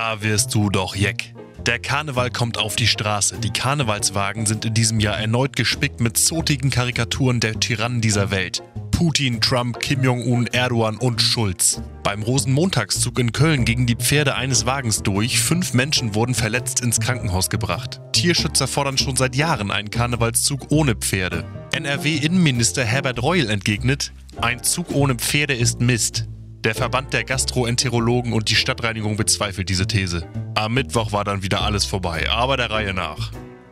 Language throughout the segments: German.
Da wirst du doch jeck. Der Karneval kommt auf die Straße. Die Karnevalswagen sind in diesem Jahr erneut gespickt mit zotigen Karikaturen der Tyrannen dieser Welt. Putin, Trump, Kim Jong-un, Erdogan und Schulz. Beim Rosenmontagszug in Köln gingen die Pferde eines Wagens durch. Fünf Menschen wurden verletzt ins Krankenhaus gebracht. Tierschützer fordern schon seit Jahren einen Karnevalszug ohne Pferde. NRW-Innenminister Herbert Reul entgegnet, ein Zug ohne Pferde ist Mist. Der Verband der Gastroenterologen und die Stadtreinigung bezweifelt diese These. Am Mittwoch war dann wieder alles vorbei, aber der Reihe nach.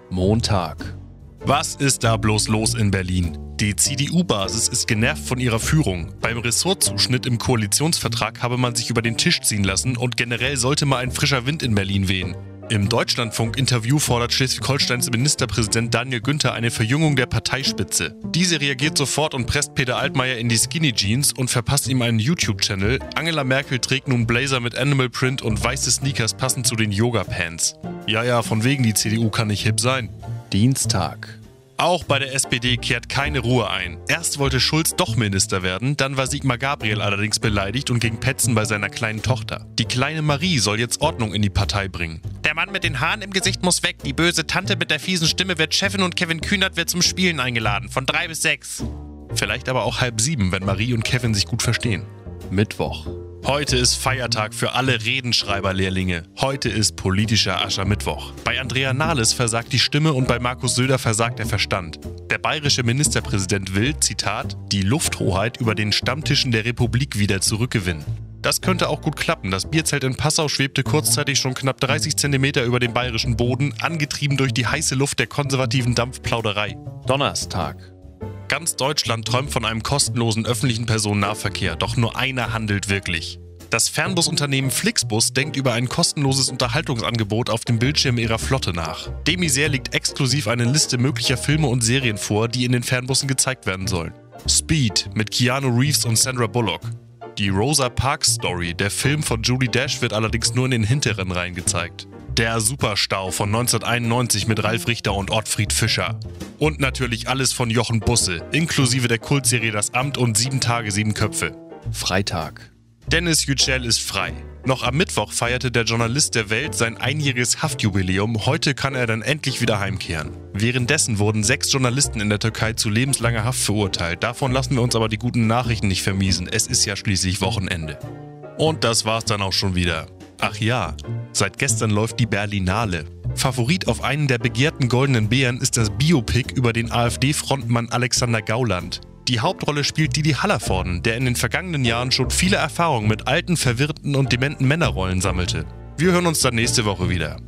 Montag. Was ist da bloß los in Berlin? Die CDU-Basis ist genervt von ihrer Führung. Beim Ressortzuschnitt im Koalitionsvertrag habe man sich über den Tisch ziehen lassen und generell sollte mal ein frischer Wind in Berlin wehen. Im Deutschlandfunk-Interview fordert Schleswig-Holsteins Ministerpräsident Daniel Günther eine Verjüngung der Parteispitze. Diese reagiert sofort und presst Peter Altmaier in die Skinny Jeans und verpasst ihm einen YouTube-Channel. Angela Merkel trägt nun Blazer mit Animal Print und weiße Sneakers passend zu den Yoga-Pants. Ja, ja, von wegen die CDU kann nicht hip sein. Dienstag. Auch bei der SPD kehrt keine Ruhe ein. Erst wollte Schulz doch Minister werden, dann war Sigmar Gabriel allerdings beleidigt und ging petzen bei seiner kleinen Tochter. Die kleine Marie soll jetzt Ordnung in die Partei bringen. Der Mann mit den Haaren im Gesicht muss weg, die böse Tante mit der fiesen Stimme wird Chefin und Kevin Kühnert wird zum Spielen eingeladen, von drei bis sechs. Vielleicht aber auch halb sieben, wenn Marie und Kevin sich gut verstehen. Mittwoch. Heute ist Feiertag für alle Redenschreiberlehrlinge. Heute ist politischer Aschermittwoch. Bei Andrea Nahles versagt die Stimme und bei Markus Söder versagt der Verstand. Der bayerische Ministerpräsident will, Zitat, die Lufthoheit über den Stammtischen der Republik wieder zurückgewinnen. Das könnte auch gut klappen. Das Bierzelt in Passau schwebte kurzzeitig schon knapp 30 Zentimeter über dem bayerischen Boden, angetrieben durch die heiße Luft der konservativen Dampfplauderei. Donnerstag. Ganz Deutschland träumt von einem kostenlosen öffentlichen Personennahverkehr, doch nur einer handelt wirklich. Das Fernbusunternehmen Flixbus denkt über ein kostenloses Unterhaltungsangebot auf dem Bildschirm ihrer Flotte nach. Demiser liegt exklusiv eine Liste möglicher Filme und Serien vor, die in den Fernbussen gezeigt werden sollen. Speed mit Keanu Reeves und Sandra Bullock. Die Rosa Parks Story, der Film von Julie Dash, wird allerdings nur in den hinteren Reihen gezeigt. Der Superstau von 1991 mit Ralf Richter und Ottfried Fischer. Und natürlich alles von Jochen Busse, inklusive der Kultserie Das Amt und Sieben Tage, Sieben Köpfe. Freitag. Dennis Yücel ist frei. Noch am Mittwoch feierte der Journalist der Welt sein einjähriges Haftjubiläum. Heute kann er dann endlich wieder heimkehren. Währenddessen wurden sechs Journalisten in der Türkei zu lebenslanger Haft verurteilt. Davon lassen wir uns aber die guten Nachrichten nicht vermiesen. Es ist ja schließlich Wochenende. Und das war's dann auch schon wieder. Ach ja, seit gestern läuft die Berlinale. Favorit auf einen der begehrten Goldenen Bären ist das Biopic über den AfD-Frontmann Alexander Gauland. Die Hauptrolle spielt Didi Hallervorden, der in den vergangenen Jahren schon viele Erfahrungen mit alten, verwirrten und dementen Männerrollen sammelte. Wir hören uns dann nächste Woche wieder.